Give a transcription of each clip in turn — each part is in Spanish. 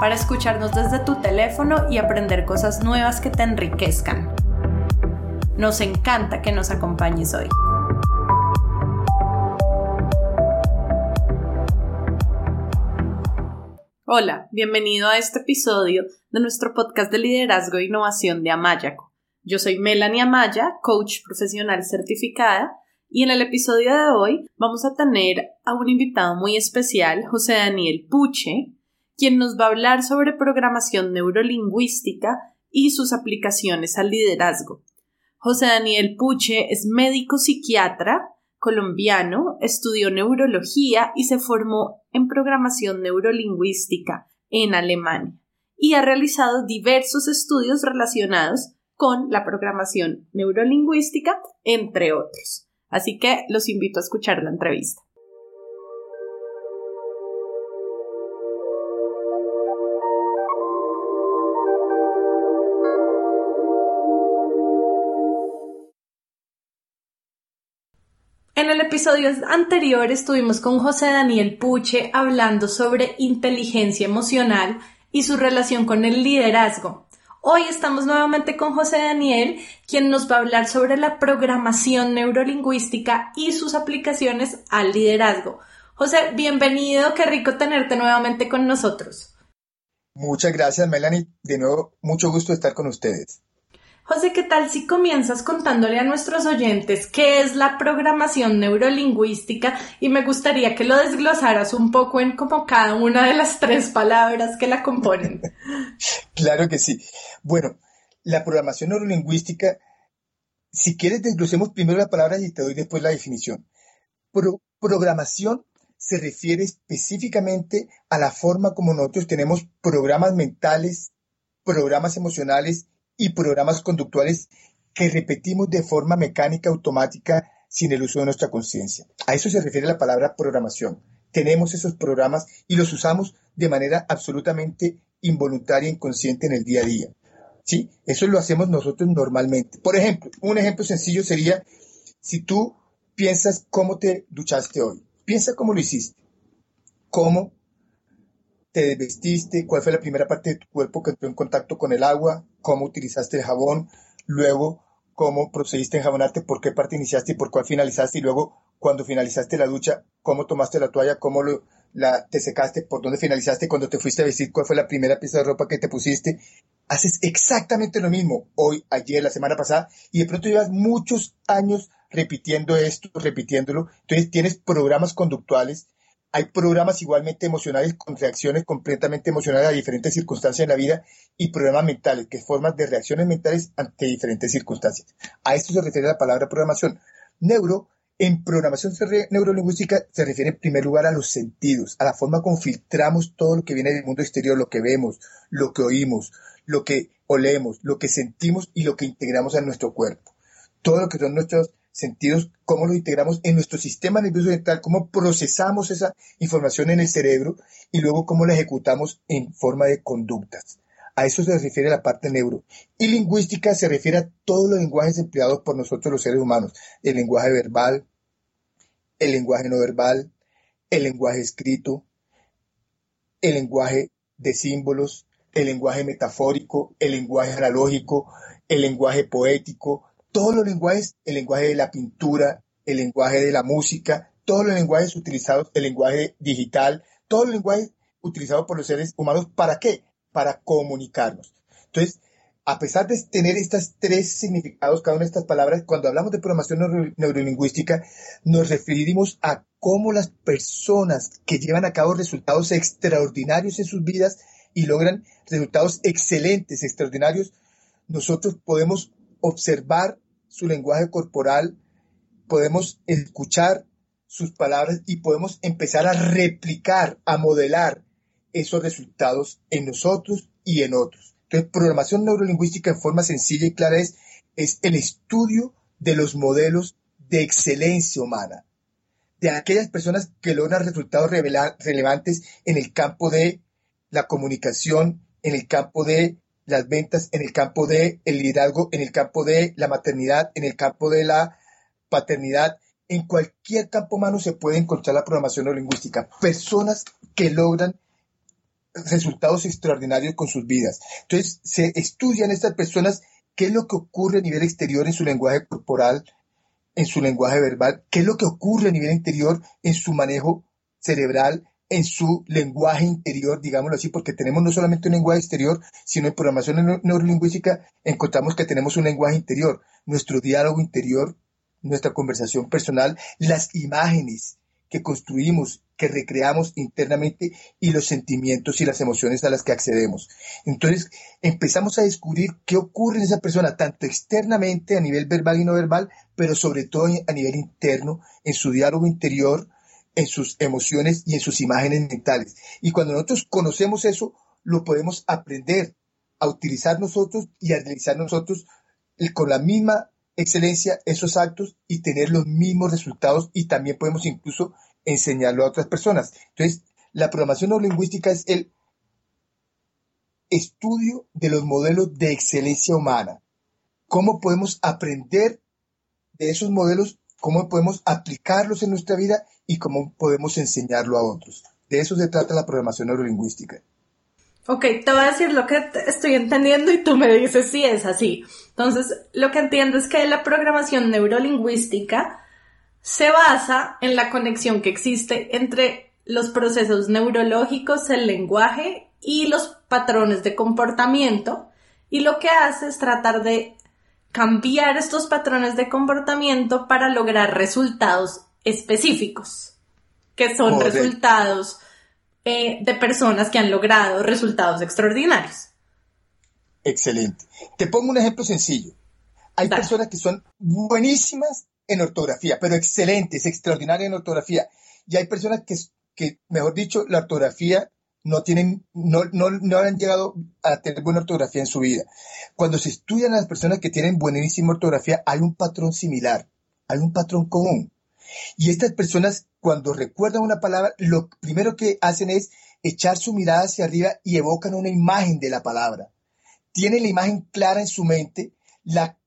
para escucharnos desde tu teléfono y aprender cosas nuevas que te enriquezcan. Nos encanta que nos acompañes hoy. Hola, bienvenido a este episodio de nuestro podcast de liderazgo e innovación de Amayaco. Yo soy Melanie Amaya, coach profesional certificada, y en el episodio de hoy vamos a tener a un invitado muy especial, José Daniel Puche, quien nos va a hablar sobre programación neurolingüística y sus aplicaciones al liderazgo. José Daniel Puche es médico psiquiatra colombiano, estudió neurología y se formó en programación neurolingüística en Alemania y ha realizado diversos estudios relacionados con la programación neurolingüística, entre otros. Así que los invito a escuchar la entrevista. En el episodio anterior estuvimos con José Daniel Puche hablando sobre inteligencia emocional y su relación con el liderazgo. Hoy estamos nuevamente con José Daniel, quien nos va a hablar sobre la programación neurolingüística y sus aplicaciones al liderazgo. José, bienvenido, qué rico tenerte nuevamente con nosotros. Muchas gracias, Melanie. De nuevo, mucho gusto estar con ustedes. José, ¿qué tal si comienzas contándole a nuestros oyentes qué es la programación neurolingüística? Y me gustaría que lo desglosaras un poco en como cada una de las tres palabras que la componen. claro que sí. Bueno, la programación neurolingüística, si quieres desglosemos primero la palabra y te doy después la definición. programación se refiere específicamente a la forma como nosotros tenemos programas mentales, programas emocionales y programas conductuales que repetimos de forma mecánica automática sin el uso de nuestra conciencia. A eso se refiere la palabra programación. Tenemos esos programas y los usamos de manera absolutamente involuntaria inconsciente en el día a día. ¿Sí? Eso lo hacemos nosotros normalmente. Por ejemplo, un ejemplo sencillo sería si tú piensas cómo te duchaste hoy. Piensa cómo lo hiciste. ¿Cómo te desvestiste, cuál fue la primera parte de tu cuerpo que entró en contacto con el agua, cómo utilizaste el jabón, luego cómo procediste a enjabonarte, por qué parte iniciaste y por cuál finalizaste, y luego cuando finalizaste la ducha, cómo tomaste la toalla, cómo la, te secaste, por dónde finalizaste, cuando te fuiste a vestir, cuál fue la primera pieza de ropa que te pusiste. Haces exactamente lo mismo hoy, ayer, la semana pasada, y de pronto llevas muchos años repitiendo esto, repitiéndolo. Entonces tienes programas conductuales hay programas igualmente emocionales con reacciones completamente emocionales a diferentes circunstancias en la vida y programas mentales, que es formas de reacciones mentales ante diferentes circunstancias. A esto se refiere la palabra programación. Neuro, en programación neurolingüística, se refiere en primer lugar a los sentidos, a la forma como filtramos todo lo que viene del mundo exterior, lo que vemos, lo que oímos, lo que olemos, lo que sentimos y lo que integramos a nuestro cuerpo. Todo lo que son nuestros sentidos, cómo lo integramos en nuestro sistema nervioso central, cómo procesamos esa información en el cerebro y luego cómo la ejecutamos en forma de conductas. A eso se refiere la parte neuro. Y lingüística se refiere a todos los lenguajes empleados por nosotros los seres humanos. El lenguaje verbal, el lenguaje no verbal, el lenguaje escrito, el lenguaje de símbolos, el lenguaje metafórico, el lenguaje analógico, el lenguaje poético, todos los lenguajes, el lenguaje de la pintura, el lenguaje de la música, todos los lenguajes utilizados, el lenguaje digital, todos los lenguajes utilizados por los seres humanos, ¿para qué? Para comunicarnos. Entonces, a pesar de tener estos tres significados, cada una de estas palabras, cuando hablamos de programación neurolingüística, nos referimos a cómo las personas que llevan a cabo resultados extraordinarios en sus vidas y logran resultados excelentes, extraordinarios, nosotros podemos observar su lenguaje corporal, podemos escuchar sus palabras y podemos empezar a replicar, a modelar esos resultados en nosotros y en otros. Entonces, programación neurolingüística en forma sencilla y clara es, es el estudio de los modelos de excelencia humana, de aquellas personas que logran resultados relevantes en el campo de la comunicación, en el campo de las ventas, en el campo de el liderazgo, en el campo de la maternidad, en el campo de la paternidad. En cualquier campo humano se puede encontrar la programación neurolingüística. Personas que logran resultados extraordinarios con sus vidas. Entonces, se estudian estas personas qué es lo que ocurre a nivel exterior en su lenguaje corporal, en su lenguaje verbal, qué es lo que ocurre a nivel interior en su manejo cerebral, en su lenguaje interior, digámoslo así, porque tenemos no solamente un lenguaje exterior, sino en programación neurolingüística encontramos que tenemos un lenguaje interior, nuestro diálogo interior, nuestra conversación personal, las imágenes que construimos, que recreamos internamente y los sentimientos y las emociones a las que accedemos. Entonces empezamos a descubrir qué ocurre en esa persona, tanto externamente a nivel verbal y no verbal, pero sobre todo a nivel interno, en su diálogo interior, en sus emociones y en sus imágenes mentales. Y cuando nosotros conocemos eso, lo podemos aprender a utilizar nosotros y a realizar nosotros con la misma excelencia esos actos y tener los mismos resultados y también podemos incluso enseñarlo a otras personas. Entonces, la programación neurolingüística es el estudio de los modelos de excelencia humana. ¿Cómo podemos aprender de esos modelos? ¿Cómo podemos aplicarlos en nuestra vida y cómo podemos enseñarlo a otros. De eso se trata la programación neurolingüística. Ok, te voy a decir lo que estoy entendiendo y tú me dices si es así. Entonces, lo que entiendo es que la programación neurolingüística se basa en la conexión que existe entre los procesos neurológicos, el lenguaje y los patrones de comportamiento. Y lo que hace es tratar de cambiar estos patrones de comportamiento para lograr resultados específicos, que son resultados eh, de personas que han logrado resultados extraordinarios. Excelente. Te pongo un ejemplo sencillo. Hay personas que son buenísimas en ortografía, pero excelentes, extraordinarias en ortografía. Y hay personas que, que mejor dicho, la ortografía no tienen, no, no, no, han llegado a tener buena ortografía en su vida. Cuando se estudian a las personas que tienen buenísima ortografía, hay un patrón similar, hay un patrón común. Y estas personas, cuando recuerdan una palabra, lo primero que hacen es echar su mirada hacia arriba y evocan una imagen de la palabra. Tienen la imagen clara en su mente, la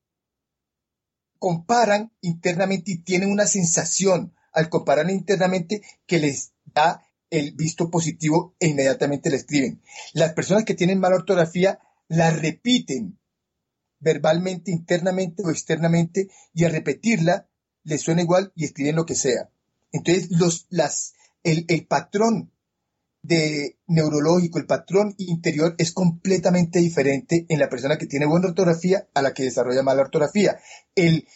comparan internamente y tienen una sensación al comparar internamente que les da el visto positivo e inmediatamente la escriben. Las personas que tienen mala ortografía la repiten verbalmente, internamente o externamente y al repetirla les suena igual y escriben lo que sea. Entonces, los, las, el, el patrón de neurológico, el patrón interior es completamente diferente en la persona que tiene buena ortografía a la que desarrolla mala ortografía. El,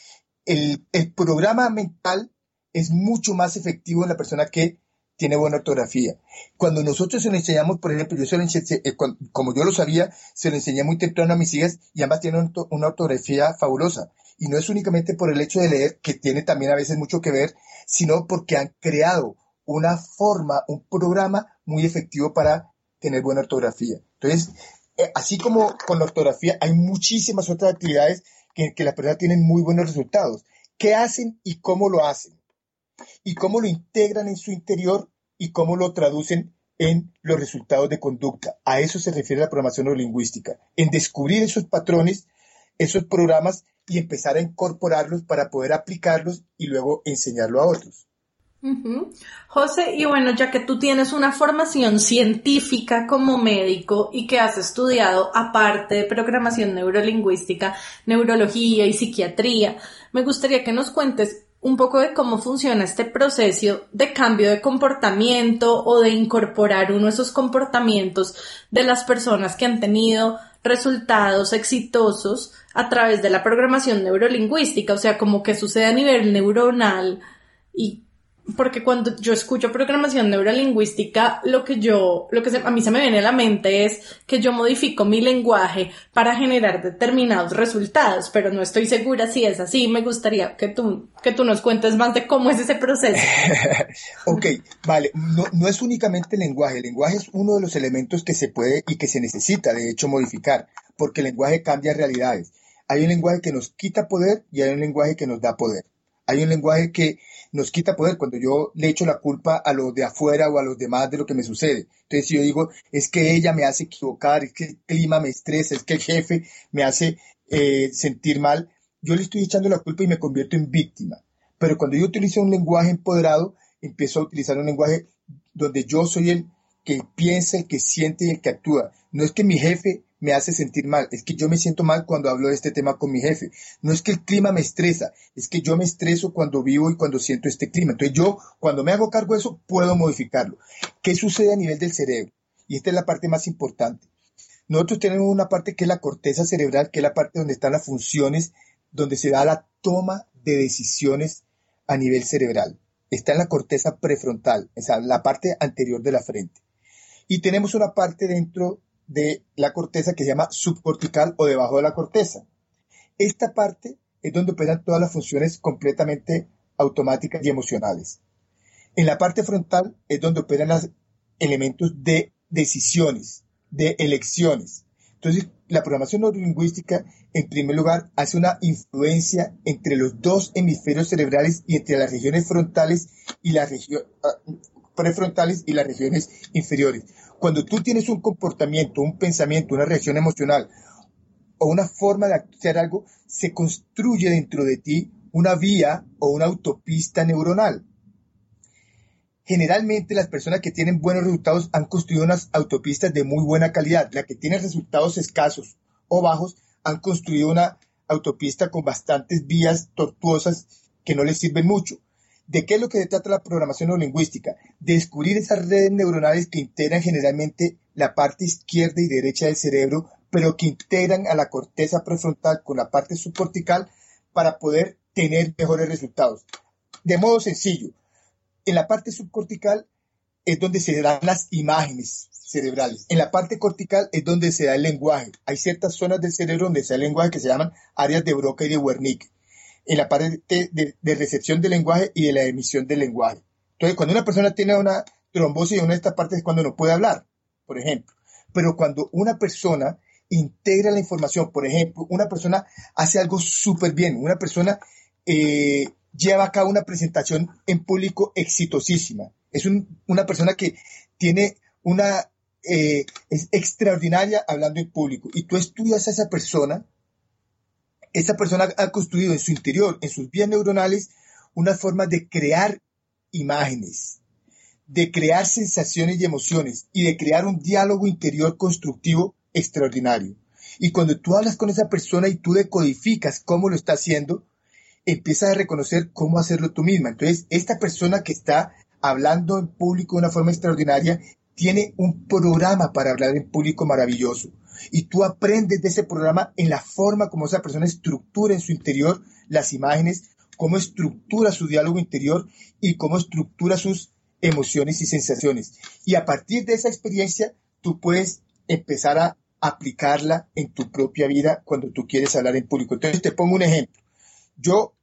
el, el programa mental es mucho más efectivo en la persona que tiene buena ortografía. Cuando nosotros se lo enseñamos, por ejemplo, yo se lo enseñé, eh, como yo lo sabía, se lo enseñé muy temprano a mis hijas y ambas tienen una ortografía fabulosa. Y no es únicamente por el hecho de leer, que tiene también a veces mucho que ver, sino porque han creado una forma, un programa muy efectivo para tener buena ortografía. Entonces, eh, así como con la ortografía, hay muchísimas otras actividades que, que las personas tienen muy buenos resultados. ¿Qué hacen y cómo lo hacen? Y cómo lo integran en su interior y cómo lo traducen en los resultados de conducta. A eso se refiere la programación neurolingüística, en descubrir esos patrones, esos programas y empezar a incorporarlos para poder aplicarlos y luego enseñarlo a otros. José, y bueno, ya que tú tienes una formación científica como médico y que has estudiado, aparte de programación neurolingüística, neurología y psiquiatría, me gustaría que nos cuentes un poco de cómo funciona este proceso de cambio de comportamiento o de incorporar uno de esos comportamientos de las personas que han tenido resultados exitosos a través de la programación neurolingüística, o sea, como que sucede a nivel neuronal y porque cuando yo escucho programación neurolingüística, lo que yo, lo que a mí se me viene a la mente es que yo modifico mi lenguaje para generar determinados resultados, pero no estoy segura si es así. Me gustaría que tú, que tú nos cuentes más de cómo es ese proceso. ok, vale. No, no es únicamente el lenguaje. El lenguaje es uno de los elementos que se puede y que se necesita, de hecho, modificar, porque el lenguaje cambia realidades. Hay un lenguaje que nos quita poder y hay un lenguaje que nos da poder. Hay un lenguaje que nos quita poder cuando yo le echo la culpa a los de afuera o a los demás de lo que me sucede. Entonces, si yo digo, es que ella me hace equivocar, es que el clima me estresa, es que el jefe me hace eh, sentir mal, yo le estoy echando la culpa y me convierto en víctima. Pero cuando yo utilizo un lenguaje empoderado, empiezo a utilizar un lenguaje donde yo soy el que piensa, el que siente y el que actúa. No es que mi jefe me hace sentir mal, es que yo me siento mal cuando hablo de este tema con mi jefe. No es que el clima me estresa, es que yo me estreso cuando vivo y cuando siento este clima. Entonces yo, cuando me hago cargo de eso, puedo modificarlo. ¿Qué sucede a nivel del cerebro? Y esta es la parte más importante. Nosotros tenemos una parte que es la corteza cerebral, que es la parte donde están las funciones, donde se da la toma de decisiones a nivel cerebral. Está en la corteza prefrontal, o sea, la parte anterior de la frente. Y tenemos una parte dentro de la corteza que se llama subcortical o debajo de la corteza. Esta parte es donde operan todas las funciones completamente automáticas y emocionales. En la parte frontal es donde operan los elementos de decisiones, de elecciones. Entonces, la programación neurolingüística, en primer lugar, hace una influencia entre los dos hemisferios cerebrales y entre las regiones frontales y las regiones ah, prefrontales y las regiones inferiores. Cuando tú tienes un comportamiento, un pensamiento, una reacción emocional o una forma de hacer algo, se construye dentro de ti una vía o una autopista neuronal. Generalmente las personas que tienen buenos resultados han construido unas autopistas de muy buena calidad. Las que tienen resultados escasos o bajos han construido una autopista con bastantes vías tortuosas que no les sirven mucho. ¿De qué es lo que se trata la programación neurolingüística? Descubrir esas redes neuronales que integran generalmente la parte izquierda y derecha del cerebro, pero que integran a la corteza prefrontal con la parte subcortical para poder tener mejores resultados. De modo sencillo, en la parte subcortical es donde se dan las imágenes cerebrales. En la parte cortical es donde se da el lenguaje. Hay ciertas zonas del cerebro donde se da el lenguaje que se llaman áreas de Broca y de Wernicke en la parte de, recepción del lenguaje y de la emisión del lenguaje. Entonces, cuando una persona tiene una trombosis en una de estas partes es cuando no puede hablar, por ejemplo. Pero cuando una persona integra la información, por ejemplo, una persona hace algo súper bien, una persona eh, lleva a cabo una presentación en público exitosísima, es una persona que tiene una, eh, es extraordinaria hablando en público y tú estudias a esa persona esa persona ha construido en su interior, en sus vías neuronales, una forma de crear imágenes, de crear sensaciones y emociones y de crear un diálogo interior constructivo extraordinario. Y cuando tú hablas con esa persona y tú decodificas cómo lo está haciendo, empiezas a reconocer cómo hacerlo tú misma. Entonces, esta persona que está hablando en público de una forma extraordinaria tiene un programa para hablar en público maravilloso y tú aprendes de ese programa en la forma como esa persona estructura en su interior las imágenes, cómo estructura su diálogo interior y cómo estructura sus emociones y sensaciones. Y a partir de esa experiencia, tú puedes empezar a aplicarla en tu propia vida cuando tú quieres hablar en público. Entonces te pongo un ejemplo. Yo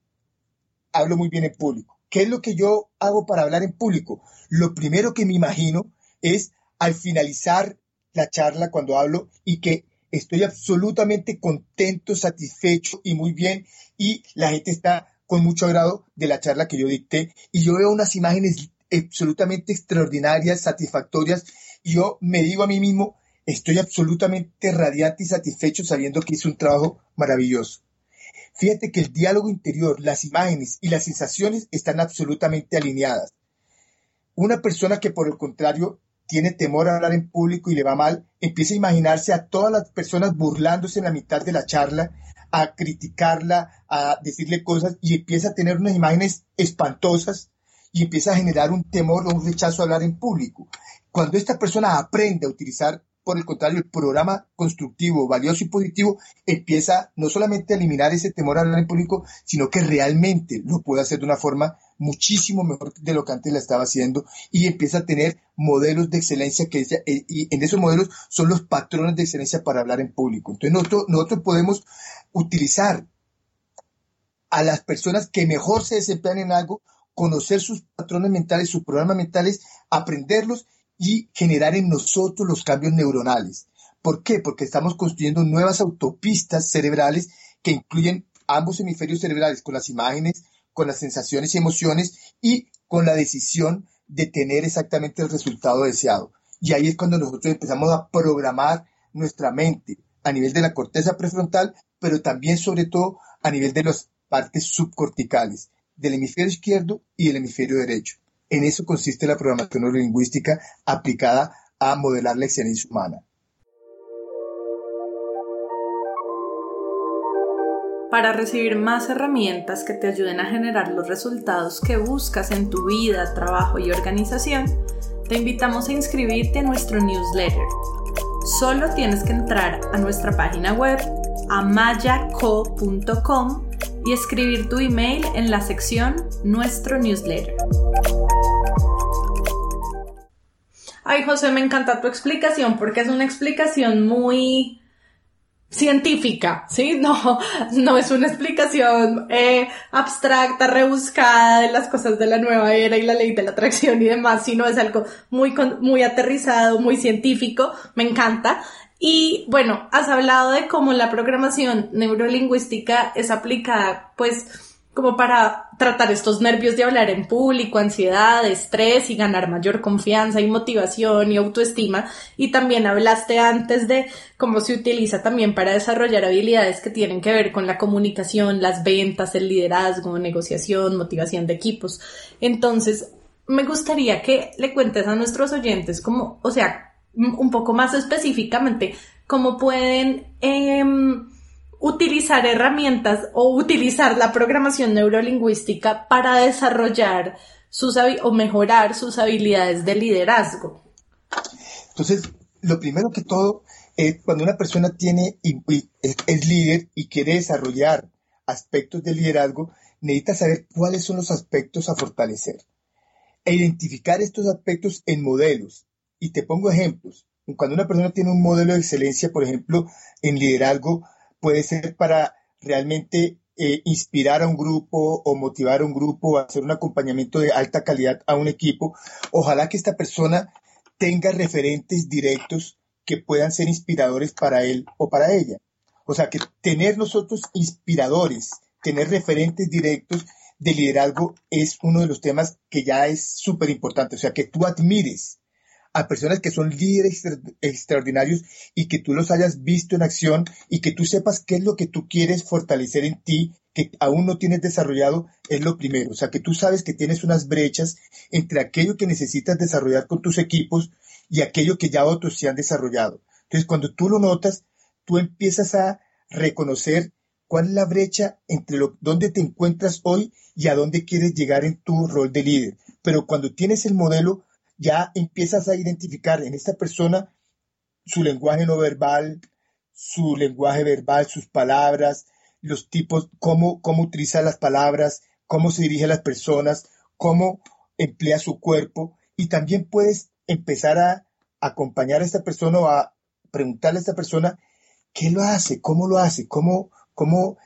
hablo muy bien en público. ¿Qué es lo que yo hago para hablar en público? Lo primero que me imagino es al finalizar la charla cuando hablo y que estoy absolutamente contento, satisfecho y muy bien y la gente está con mucho agrado de la charla que yo dicté y yo veo unas imágenes absolutamente extraordinarias, satisfactorias y yo me digo a mí mismo, estoy absolutamente radiante y satisfecho sabiendo que hice un trabajo maravilloso. Fíjate que el diálogo interior, las imágenes y las sensaciones están absolutamente alineadas. Una persona que por el contrario tiene temor a hablar en público y le va mal, empieza a imaginarse a todas las personas burlándose en la mitad de la charla, a criticarla, a decirle cosas y empieza a tener unas imágenes espantosas y empieza a generar un temor o un rechazo a hablar en público. Cuando esta persona aprende a utilizar por el contrario, el programa constructivo, valioso y positivo empieza no solamente a eliminar ese temor a hablar en público, sino que realmente lo puede hacer de una forma muchísimo mejor de lo que antes la estaba haciendo y empieza a tener modelos de excelencia que eh, y en esos modelos son los patrones de excelencia para hablar en público. Entonces nosotros, nosotros podemos utilizar a las personas que mejor se desempeñan en algo, conocer sus patrones mentales, sus programas mentales, aprenderlos y generar en nosotros los cambios neuronales. ¿Por qué? Porque estamos construyendo nuevas autopistas cerebrales que incluyen ambos hemisferios cerebrales con las imágenes, con las sensaciones y emociones y con la decisión de tener exactamente el resultado deseado. Y ahí es cuando nosotros empezamos a programar nuestra mente a nivel de la corteza prefrontal, pero también sobre todo a nivel de las partes subcorticales, del hemisferio izquierdo y el hemisferio derecho. En eso consiste la programación neurolingüística aplicada a modelar la excelencia humana. Para recibir más herramientas que te ayuden a generar los resultados que buscas en tu vida, trabajo y organización, te invitamos a inscribirte a nuestro newsletter. Solo tienes que entrar a nuestra página web amayaco.com y escribir tu email en la sección Nuestro newsletter. Ay, José, me encanta tu explicación porque es una explicación muy científica, ¿sí? No, no es una explicación eh, abstracta, rebuscada de las cosas de la nueva era y la ley de la atracción y demás, sino es algo muy, muy aterrizado, muy científico, me encanta. Y bueno, has hablado de cómo la programación neurolingüística es aplicada, pues, como para tratar estos nervios de hablar en público, ansiedad, estrés y ganar mayor confianza y motivación y autoestima. Y también hablaste antes de cómo se utiliza también para desarrollar habilidades que tienen que ver con la comunicación, las ventas, el liderazgo, negociación, motivación de equipos. Entonces, me gustaría que le cuentes a nuestros oyentes cómo, o sea, un poco más específicamente, cómo pueden em, utilizar herramientas o utilizar la programación neurolingüística para desarrollar sus o mejorar sus habilidades de liderazgo. Entonces, lo primero que todo, es cuando una persona tiene es líder y quiere desarrollar aspectos de liderazgo, necesita saber cuáles son los aspectos a fortalecer e identificar estos aspectos en modelos y te pongo ejemplos. Cuando una persona tiene un modelo de excelencia, por ejemplo, en liderazgo, puede ser para realmente eh, inspirar a un grupo o motivar a un grupo hacer un acompañamiento de alta calidad a un equipo. Ojalá que esta persona tenga referentes directos que puedan ser inspiradores para él o para ella. O sea, que tener nosotros inspiradores, tener referentes directos de liderazgo es uno de los temas que ya es súper importante. O sea, que tú admires a personas que son líderes extraordinarios y que tú los hayas visto en acción y que tú sepas qué es lo que tú quieres fortalecer en ti que aún no tienes desarrollado es lo primero. O sea, que tú sabes que tienes unas brechas entre aquello que necesitas desarrollar con tus equipos y aquello que ya otros se han desarrollado. Entonces, cuando tú lo notas, tú empiezas a reconocer cuál es la brecha entre lo, dónde te encuentras hoy y a dónde quieres llegar en tu rol de líder. Pero cuando tienes el modelo, ya empiezas a identificar en esta persona su lenguaje no verbal, su lenguaje verbal, sus palabras, los tipos, cómo, cómo utiliza las palabras, cómo se dirige a las personas, cómo emplea su cuerpo. Y también puedes empezar a acompañar a esta persona o a preguntarle a esta persona qué lo hace, cómo lo hace, cómo, cómo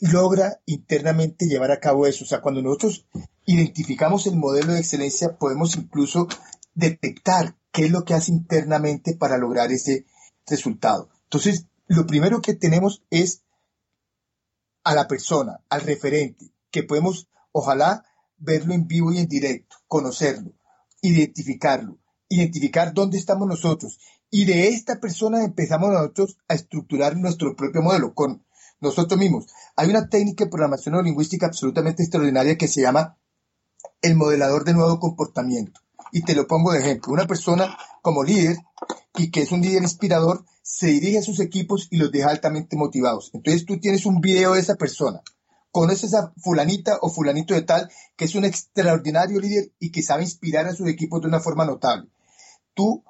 logra internamente llevar a cabo eso. O sea, cuando nosotros identificamos el modelo de excelencia, podemos incluso detectar qué es lo que hace internamente para lograr ese resultado. Entonces, lo primero que tenemos es a la persona, al referente, que podemos, ojalá, verlo en vivo y en directo, conocerlo, identificarlo, identificar dónde estamos nosotros. Y de esta persona empezamos nosotros a estructurar nuestro propio modelo con nosotros mismos. Hay una técnica de programación lingüística absolutamente extraordinaria que se llama el modelador de nuevo comportamiento. Y te lo pongo de ejemplo. Una persona como líder y que es un líder inspirador se dirige a sus equipos y los deja altamente motivados. Entonces tú tienes un video de esa persona. Conoces a fulanita o fulanito de tal que es un extraordinario líder y que sabe inspirar a sus equipos de una forma notable. Tú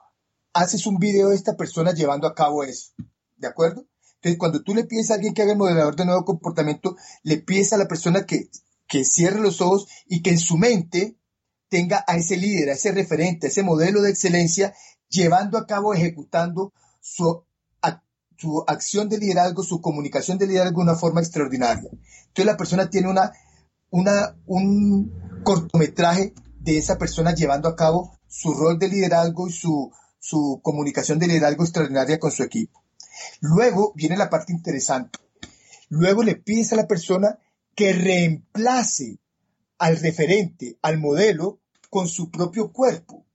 haces un video de esta persona llevando a cabo eso. ¿De acuerdo? Entonces, cuando tú le pides a alguien que haga el modelador de nuevo comportamiento, le pides a la persona que, que cierre los ojos y que en su mente tenga a ese líder, a ese referente, a ese modelo de excelencia, llevando a cabo, ejecutando su, su acción de liderazgo, su comunicación de liderazgo de una forma extraordinaria. Entonces la persona tiene una, un cortometraje de esa persona llevando a cabo su rol de liderazgo y su, su comunicación de liderazgo extraordinaria con su equipo. Luego viene la parte interesante. Luego le pides a la persona que reemplace al referente, al modelo, con su propio cuerpo.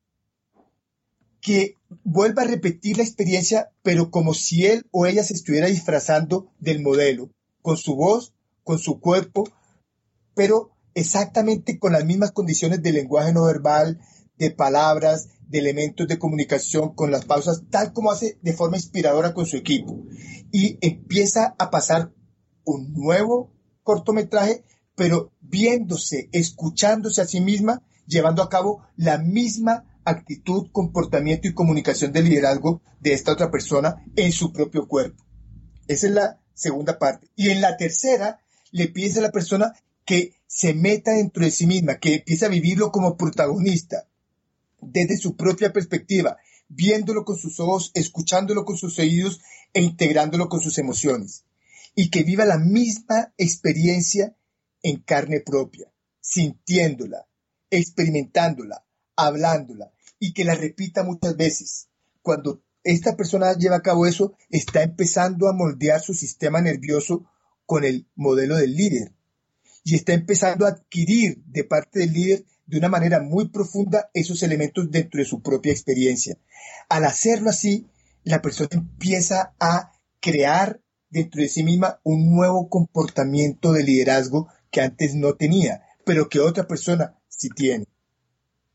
Que vuelva a repetir la experiencia, pero como si él o ella se estuviera disfrazando del modelo, con su voz, con su cuerpo, pero exactamente con las mismas condiciones de lenguaje no verbal, de palabras, de elementos de comunicación, con las pausas, tal como hace de forma inspiradora con su equipo. Y empieza a pasar un nuevo cortometraje, pero viéndose, escuchándose a sí misma, llevando a cabo la misma actitud, comportamiento y comunicación de liderazgo de esta otra persona en su propio cuerpo. Esa es la segunda parte. Y en la tercera, le pides a la persona que se meta dentro de sí misma, que empiece a vivirlo como protagonista, desde su propia perspectiva, viéndolo con sus ojos, escuchándolo con sus oídos e integrándolo con sus emociones. Y que viva la misma experiencia en carne propia, sintiéndola, experimentándola, hablándola y que la repita muchas veces. Cuando esta persona lleva a cabo eso, está empezando a moldear su sistema nervioso con el modelo del líder y está empezando a adquirir de parte del líder de una manera muy profunda esos elementos dentro de su propia experiencia. Al hacerlo así, la persona empieza a crear dentro de sí misma un nuevo comportamiento de liderazgo que antes no tenía, pero que otra persona sí tiene.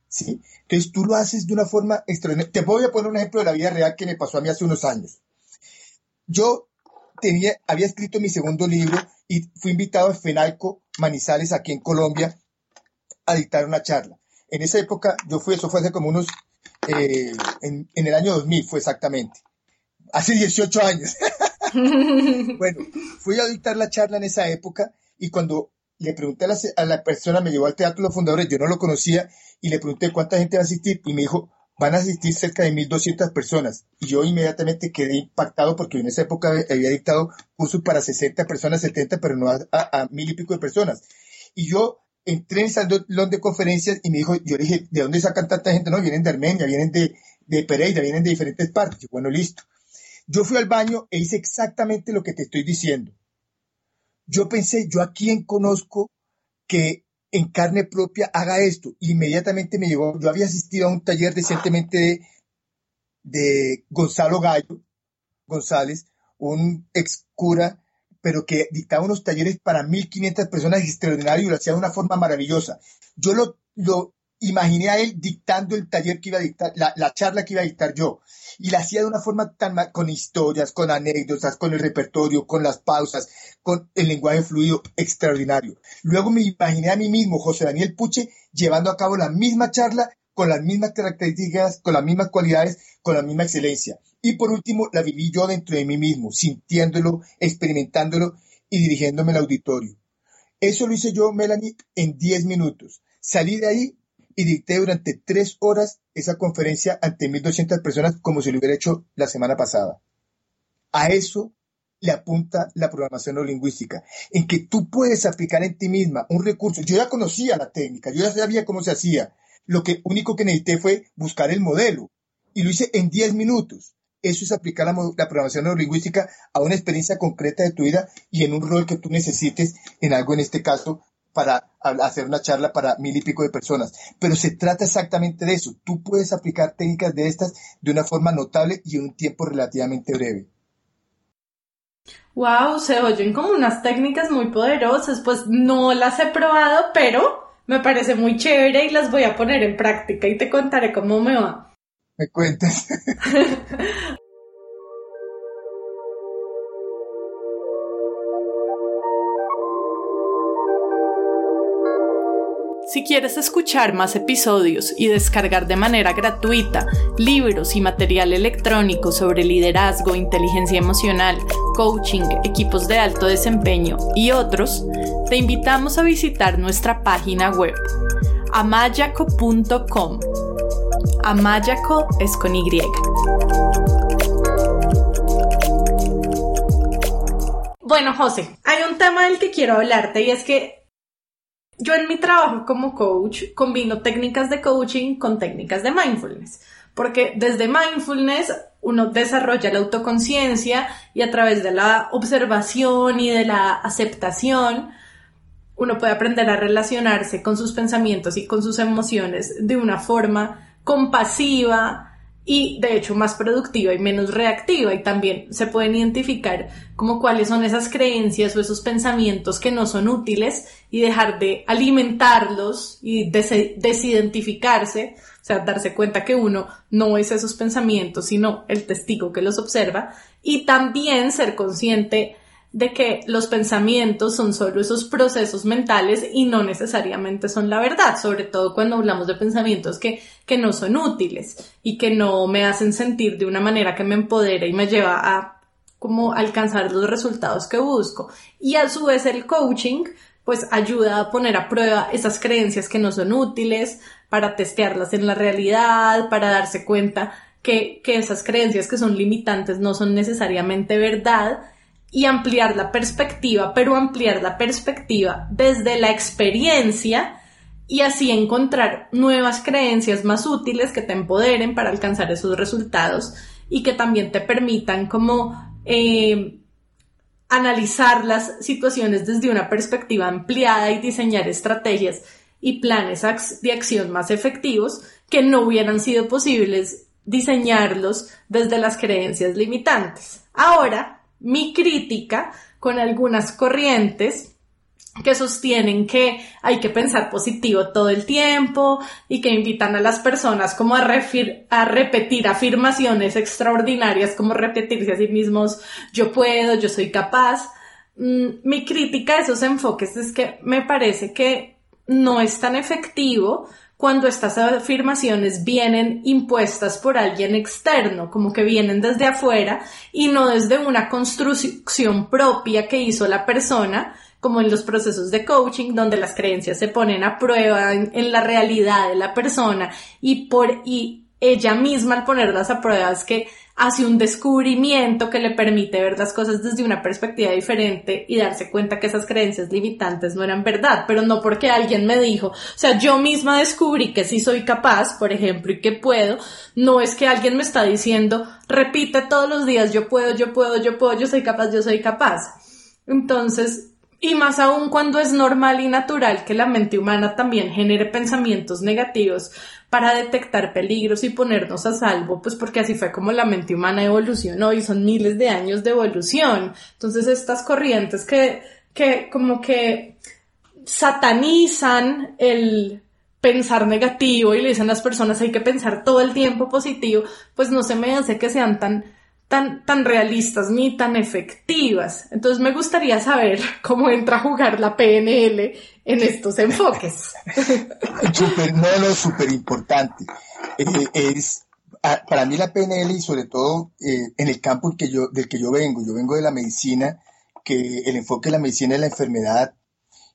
¿Sí? Entonces tú lo haces de una forma extraordinaria. Te voy a poner un ejemplo de la vida real que me pasó a mí hace unos años. Yo tenía, había escrito mi segundo libro y fui invitado a FENALCO Manizales aquí en Colombia a dictar una charla. En esa época, yo fui, eso fue hace como unos, eh, en, en, el año 2000 fue exactamente, hace 18 años. bueno, fui a dictar la charla en esa época y cuando le pregunté a la, persona, me llevó al Teatro los Fundadores, yo no lo conocía, y le pregunté cuánta gente va a asistir, y me dijo, van a asistir cerca de 1.200 personas. Y yo inmediatamente quedé impactado porque en esa época había dictado cursos para 60 personas, 70, pero no a, mil y pico de personas. Y yo entré en salón de conferencias y me dijo, yo le dije, ¿de dónde sacan tanta gente? No, vienen de Armenia, vienen de, de Pereira, vienen de diferentes partes. bueno, listo. Yo fui al baño e hice exactamente lo que te estoy diciendo yo pensé, yo a quién conozco que en carne propia haga esto. Inmediatamente me llegó, yo había asistido a un taller recientemente de, Gonzalo Gallo González, un ex cura, pero que dictaba unos talleres para 1.500 personas extraordinarios y lo hacía de una forma maravillosa. Yo lo, lo imaginé a él dictando el taller que iba a dictar, la, la charla que iba a dictar yo y la hacía de una forma tan con historias, con anécdotas, con el repertorio, con las pausas, con el lenguaje fluido extraordinario. Luego me imaginé a mí mismo, José Daniel Puche, llevando a cabo la misma charla con las mismas características, con las mismas cualidades, con la misma excelencia. Y por último, la viví yo dentro de mí mismo, sintiéndolo, experimentándolo y dirigiéndome al auditorio. Eso lo hice yo, Melanie, en 10 minutos. Salí de ahí y dicté durante tres horas esa conferencia ante 1.200 personas como si lo hubiera hecho la semana pasada. A eso le apunta la programación neurolingüística, en que tú puedes aplicar en ti misma un recurso. Yo ya conocía la técnica, yo ya sabía cómo se hacía. Lo que único que necesité fue buscar el modelo y lo hice en 10 minutos. Eso es aplicar la, la, programación neurolingüística a una experiencia concreta de tu vida y en un rol que tú necesites en algo, en este caso, para hacer una charla para mil y pico de personas. Pero se trata exactamente de eso. Tú puedes aplicar técnicas de estas de una forma notable y en un tiempo relativamente breve. Wow, se oyen como unas técnicas muy poderosas. Pues no las he probado, pero me parece muy chévere y las voy a poner en práctica y te contaré cómo me va. Me cuentas. Si quieres escuchar más episodios y descargar de manera gratuita libros y material electrónico sobre liderazgo, inteligencia emocional, coaching, equipos de alto desempeño y otros, te invitamos a visitar nuestra página web amayaco.com. Amayaco es con Y. Bueno, José, hay un tema del que quiero hablarte y es que yo en mi trabajo como coach combino técnicas de coaching con técnicas de mindfulness, porque desde mindfulness uno desarrolla la autoconciencia y a través de la observación y de la aceptación, uno puede aprender a relacionarse con sus pensamientos y con sus emociones de una forma compasiva, y de hecho más productiva y menos reactiva y también se pueden identificar como cuáles son esas creencias o esos pensamientos que no son útiles y dejar de alimentarlos y desidentificarse, o sea, darse cuenta que uno no es esos pensamientos, sino el testigo que los observa y también ser consciente de que los pensamientos son solo esos procesos mentales y no necesariamente son la verdad, sobre todo cuando hablamos de pensamientos que, que no son útiles y que no me hacen sentir de una manera que me empodera y me lleva a como alcanzar los resultados que busco. Y a su vez el coaching pues ayuda a poner a prueba esas creencias que no son útiles, para testearlas en la realidad, para darse cuenta que, que esas creencias que son limitantes no son necesariamente verdad y ampliar la perspectiva, pero ampliar la perspectiva desde la experiencia y así encontrar nuevas creencias más útiles que te empoderen para alcanzar esos resultados y que también te permitan como eh, analizar las situaciones desde una perspectiva ampliada y diseñar estrategias y planes de acción más efectivos que no hubieran sido posibles diseñarlos desde las creencias limitantes. Ahora, mi crítica con algunas corrientes que sostienen que hay que pensar positivo todo el tiempo y que invitan a las personas como a, a repetir afirmaciones extraordinarias, como repetirse a sí mismos, yo puedo, yo soy capaz. Mm, mi crítica a esos enfoques es que me parece que no es tan efectivo cuando estas afirmaciones vienen impuestas por alguien externo, como que vienen desde afuera y no desde una construcción propia que hizo la persona, como en los procesos de coaching, donde las creencias se ponen a prueba en, la realidad de la persona y por, y ella misma al ponerlas a prueba es que hace un descubrimiento que le permite ver las cosas desde una perspectiva diferente y darse cuenta que esas creencias limitantes no eran verdad, pero no porque alguien me dijo, o sea, yo misma descubrí que sí soy capaz, por ejemplo, y que puedo, no es que alguien me está diciendo, repite todos los días, yo puedo, yo puedo, yo puedo, yo soy capaz, yo soy capaz. Entonces, y más aún cuando es normal y natural que la mente humana también genere pensamientos negativos para detectar peligros y ponernos a salvo, pues porque así fue como la mente humana evolucionó y son miles de años de evolución. Entonces estas corrientes que, que como que satanizan el pensar negativo y le dicen a las personas hay que pensar todo el tiempo positivo, pues no se me hace que sean tan tan, realistas ni tan efectivas. Entonces me gustaría saber cómo entra a jugar la PNL en estos enfoques. Super, no, no, súper importante. Eh, es, para mí la PNL y sobre todo eh, en el campo que yo, del que yo vengo, yo vengo de la medicina, que el enfoque de la medicina es la enfermedad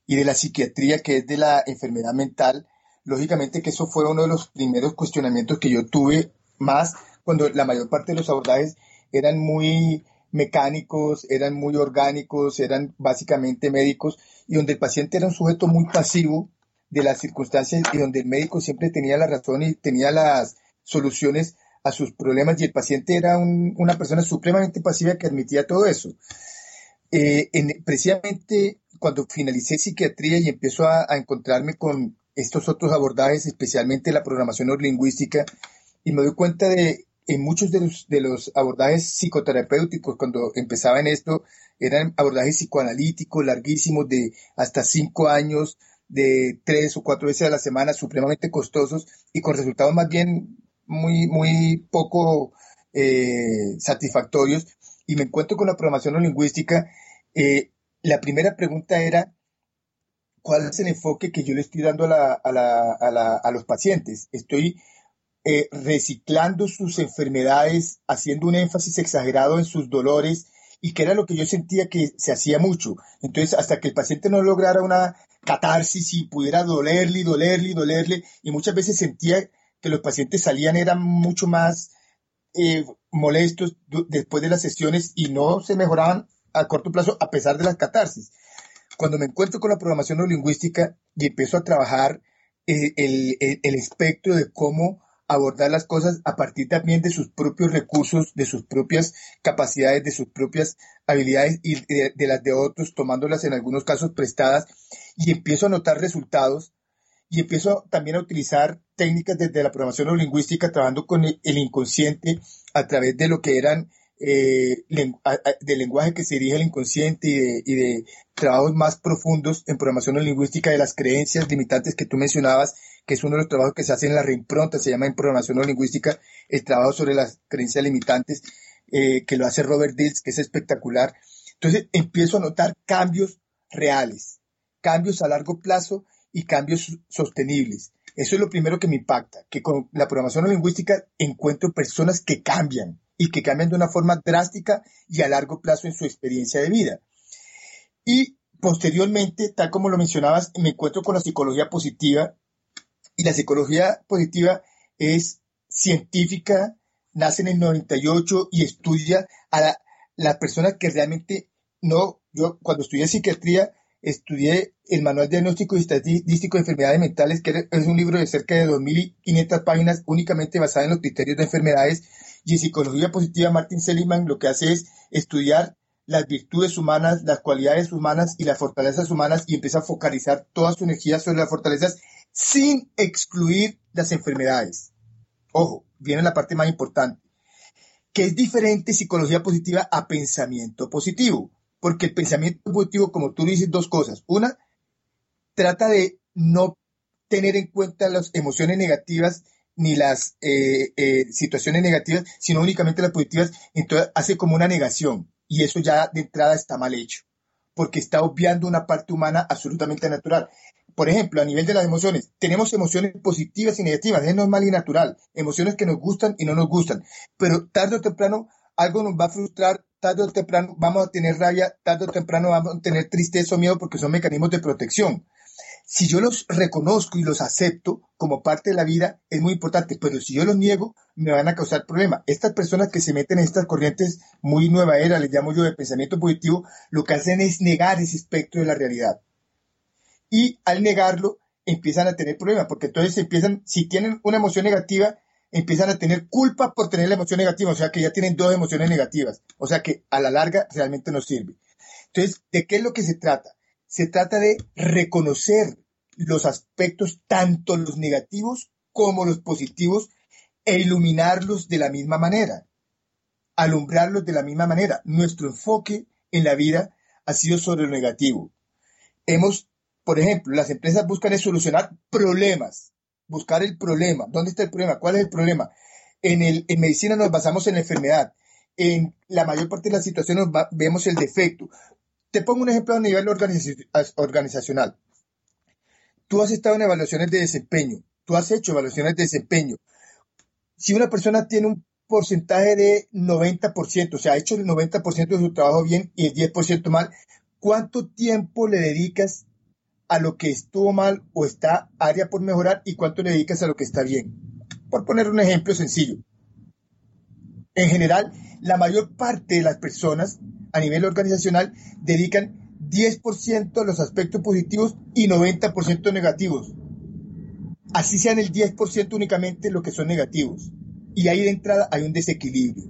y de la psiquiatría que es de la enfermedad mental, lógicamente que eso fue uno de los primeros cuestionamientos que yo tuve más cuando la mayor parte de los abordajes eran muy mecánicos, eran muy orgánicos, eran básicamente médicos, y donde el paciente era un sujeto muy pasivo de las circunstancias y donde el médico siempre tenía la razón y tenía las soluciones a sus problemas y el paciente era una persona supremamente pasiva que admitía todo eso. Eh, precisamente cuando finalicé psiquiatría y empiezo a, a, encontrarme con estos otros abordajes, especialmente la programación neurolingüística, y me doy cuenta de en muchos de los, de los abordajes psicoterapéuticos, cuando empezaba en esto, eran abordajes psicoanalíticos larguísimos de hasta cinco años, de tres o cuatro veces a la semana, supremamente costosos y con resultados más bien muy, muy poco eh, satisfactorios. Y me encuentro con la programación no lingüística. Eh, la primera pregunta era, ¿cuál es el enfoque que yo le estoy dando a, los pacientes? Estoy eh, reciclando sus enfermedades, haciendo un énfasis exagerado en sus dolores y que era lo que yo sentía que se hacía mucho. Entonces, hasta que el paciente no lograra una catarsis y pudiera dolerle, dolerle, dolerle, y muchas veces sentía que los pacientes salían eran mucho más eh, molestos después de las sesiones y no se mejoraban a corto plazo a pesar de las catarsis. Cuando me encuentro con la programación neurolingüística y empiezo a trabajar eh, el, el, espectro de cómo abordar las cosas a partir también de sus propios recursos, de sus propias capacidades, de sus propias habilidades y de, las de otros, tomándolas en algunos casos prestadas, y empiezo a notar resultados y empiezo también a utilizar técnicas desde la programación neurolingüística, trabajando con el, inconsciente a través de lo que eran eh, del lenguaje que se dirige al inconsciente y de, de, trabajos más profundos en programación neurolingüística de las creencias limitantes que tú mencionabas que es uno de los trabajos que se hace en la reimpronta, se llama en programación lingüística, el trabajo sobre las creencias limitantes, eh, que lo hace Robert Dills, que es espectacular. Entonces empiezo a notar cambios reales, cambios a largo plazo y cambios sostenibles. Eso es lo primero que me impacta, que con la programación lingüística encuentro personas que cambian y que cambian de una forma drástica y a largo plazo en su experiencia de vida. Y posteriormente, tal como lo mencionabas, me encuentro con la psicología positiva, y la psicología positiva es científica, nace en el 98 y estudia a las personas que realmente no, yo cuando estudié psiquiatría estudié el Manual Diagnóstico y Estadístico de Enfermedades Mentales, que es un libro de cerca de 2.500 páginas únicamente basado en los criterios de enfermedades. Y en psicología positiva, Martin Seligman lo que hace es estudiar las virtudes humanas, las cualidades humanas y las fortalezas humanas y empieza a focalizar toda su energía sobre las fortalezas sin excluir las enfermedades. Ojo, viene la parte más importante, que es diferente psicología positiva a pensamiento positivo, porque el pensamiento positivo, como tú dices, dos cosas. Una, trata de no tener en cuenta las emociones negativas ni las eh, eh, situaciones negativas, sino únicamente las positivas, entonces hace como una negación y eso ya de entrada está mal hecho, porque está obviando una parte humana absolutamente natural por ejemplo, a nivel de las emociones, tenemos emociones positivas y negativas, es normal y natural, emociones que nos gustan y no nos gustan, pero tarde o temprano algo nos va a frustrar, tarde o temprano vamos a tener rabia, tarde o temprano vamos a tener tristeza o miedo porque son mecanismos de protección. Si yo los reconozco y los acepto como parte de la vida, es muy importante, pero si yo los niego, me van a causar problemas. Estas personas que se meten en estas corrientes muy nueva era, les llamo yo de pensamiento positivo, lo que hacen es negar ese espectro de la realidad y al negarlo empiezan a tener problemas, porque entonces empiezan, si tienen una emoción negativa, empiezan a tener culpa por tener la emoción negativa, o sea que ya tienen dos emociones negativas, o sea que a la larga realmente no sirve. Entonces, ¿de qué es lo que se trata? Se trata de reconocer los aspectos, tanto los negativos como los positivos, e iluminarlos de la misma manera, alumbrarlos de la misma manera. Nuestro enfoque en la vida ha sido sobre lo negativo. Hemos por ejemplo, las empresas buscan solucionar problemas, buscar el problema. ¿Dónde está el problema? ¿Cuál es el problema? En, el, en medicina nos basamos en la enfermedad. En la mayor parte de las situaciones vemos el defecto. Te pongo un ejemplo a nivel organizacional. Tú has estado en evaluaciones de desempeño. Tú has hecho evaluaciones de desempeño. Si una persona tiene un porcentaje de 90%, o sea, ha hecho el 90% de su trabajo bien y el 10% mal, ¿cuánto tiempo le dedicas a lo que estuvo mal o está área por mejorar y cuánto le dedicas a lo que está bien. Por poner un ejemplo sencillo. En general, la mayor parte de las personas a nivel organizacional dedican 10% a los aspectos positivos y 90% negativos. Así sean el 10% únicamente lo que son negativos. Y ahí de entrada hay un desequilibrio.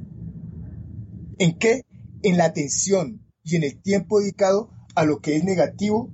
¿En qué? En la atención y en el tiempo dedicado a lo que es negativo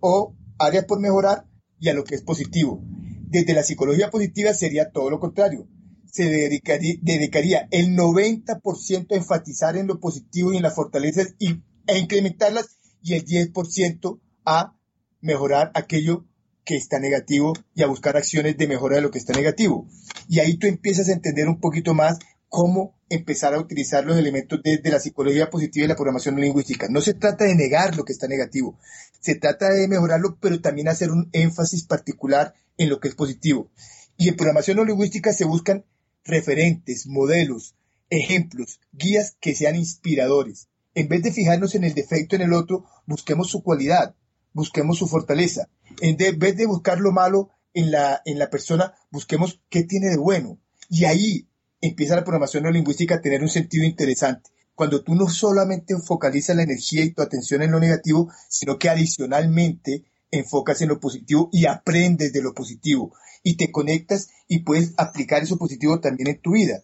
o áreas por mejorar y a lo que es positivo. Desde la psicología positiva sería todo lo contrario. Se dedicaría, el 90% a enfatizar en lo positivo y en las fortalezas y, e incrementarlas y el 10% a mejorar aquello que está negativo y a buscar acciones de mejora de lo que está negativo. Y ahí tú empiezas a entender un poquito más cómo empezar a utilizar los elementos de, la psicología positiva y la programación lingüística. No se trata de negar lo que está negativo, se trata de mejorarlo, pero también hacer un énfasis particular en lo que es positivo. Y en programación lingüística se buscan referentes, modelos, ejemplos, guías que sean inspiradores. En vez de fijarnos en el defecto en el otro, busquemos su cualidad, busquemos su fortaleza. En vez de buscar lo malo en la, en la persona, busquemos qué tiene de bueno. Y ahí empieza la programación neurolingüística a tener un sentido interesante. Cuando tú no solamente focalizas la energía y tu atención en lo negativo, sino que adicionalmente enfocas en lo positivo y aprendes de lo positivo y te conectas y puedes aplicar eso positivo también en tu vida.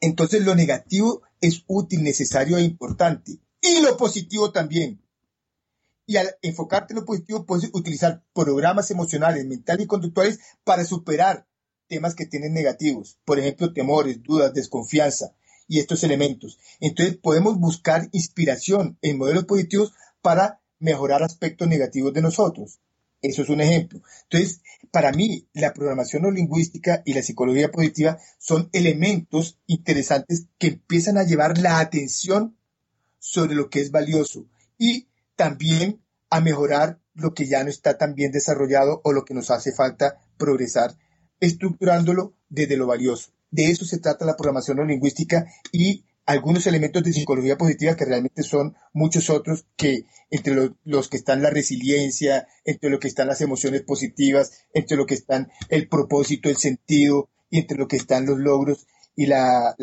Entonces lo negativo es útil, necesario e importante. Y lo positivo también. Y al enfocarte en lo positivo puedes utilizar programas emocionales, mentales y conductuales para superar temas que tienen negativos, por ejemplo, temores, dudas, desconfianza y estos elementos. Entonces podemos buscar inspiración en modelos positivos para mejorar aspectos negativos de nosotros. Eso es un ejemplo. Entonces, para mí, la programación no lingüística y la psicología positiva son elementos interesantes que empiezan a llevar la atención sobre lo que es valioso y también a mejorar lo que ya no está tan bien desarrollado o lo que nos hace falta progresar estructurándolo desde lo valioso. De eso se trata la programación no lingüística y algunos elementos de psicología positiva que realmente son muchos otros que entre los, que están la resiliencia, entre lo que están las emociones positivas, entre lo que están el propósito, el sentido y entre lo que están los logros y la,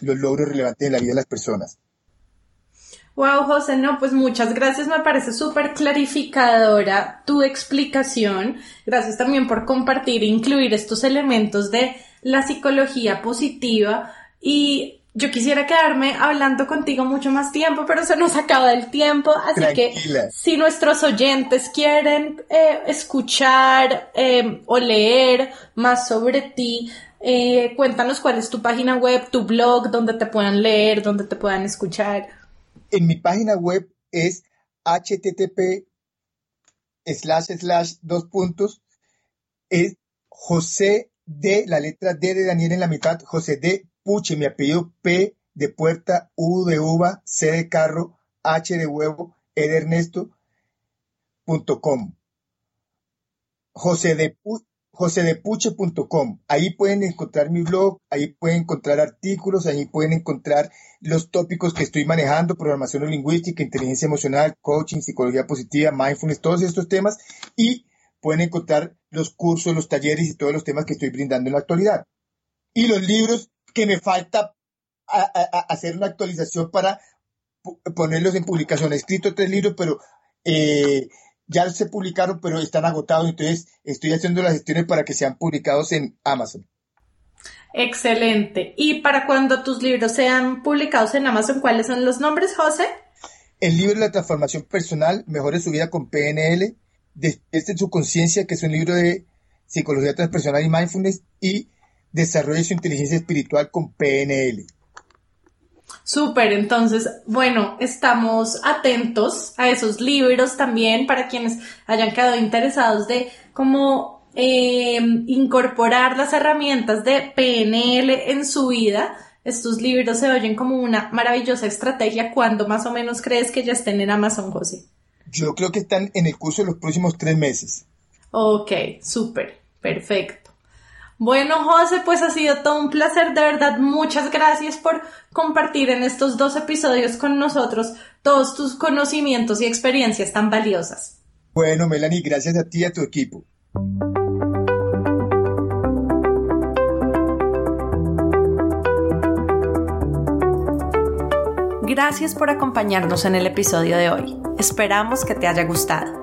los logros relevantes en la vida de las personas. Wow, José, no, pues muchas gracias, me parece súper clarificadora tu explicación. Gracias también por compartir e incluir estos elementos de la psicología positiva. Y yo quisiera quedarme hablando contigo mucho más tiempo, pero se nos acaba el tiempo, así que si nuestros oyentes quieren eh, escuchar eh, o leer más sobre ti, eh, cuéntanos cuál es tu página web, tu blog, donde te puedan leer, donde te puedan escuchar en mi página web es http slash slash dos puntos es José de la letra D de Daniel en la mitad, José de Puche, mi apellido P de puerta, U de uva, C de carro, H de huevo, E de Ernesto, punto com. José de, josedepuche.com. Ahí pueden encontrar mi blog, ahí pueden encontrar artículos, ahí pueden encontrar los tópicos que estoy manejando, programación lingüística, inteligencia emocional, coaching, psicología positiva, mindfulness, todos estos temas y pueden encontrar los cursos, los talleres y todos los temas que estoy brindando en la actualidad. Y los libros que me falta hacer una actualización para ponerlos en publicación. He escrito tres libros, pero eh, ya se publicaron, pero están agotados, entonces estoy haciendo las gestiones para que sean publicados en Amazon. Excelente. ¿Y para cuando tus libros sean publicados en Amazon, cuáles son los nombres, José? El libro de la transformación personal, Mejore su vida con PNL, Despierta su conciencia, que es un libro de psicología transpersonal y mindfulness, y Desarrolle su inteligencia espiritual con PNL. Súper, entonces, bueno, estamos atentos a esos libros también para quienes hayan quedado interesados de cómo eh, incorporar las herramientas de PNL en su vida. Estos libros se oyen como una maravillosa estrategia. ¿Cuándo más o menos crees que ya estén en Amazon, José? Yo creo que están en el curso de los próximos tres meses. Ok, súper, perfecto. Bueno, José, pues ha sido todo un placer, de verdad, muchas gracias por compartir en estos dos episodios con nosotros todos tus conocimientos y experiencias tan valiosas. Bueno, Melanie, gracias a ti y a tu equipo. Gracias por acompañarnos en el episodio de hoy. Esperamos que te haya gustado.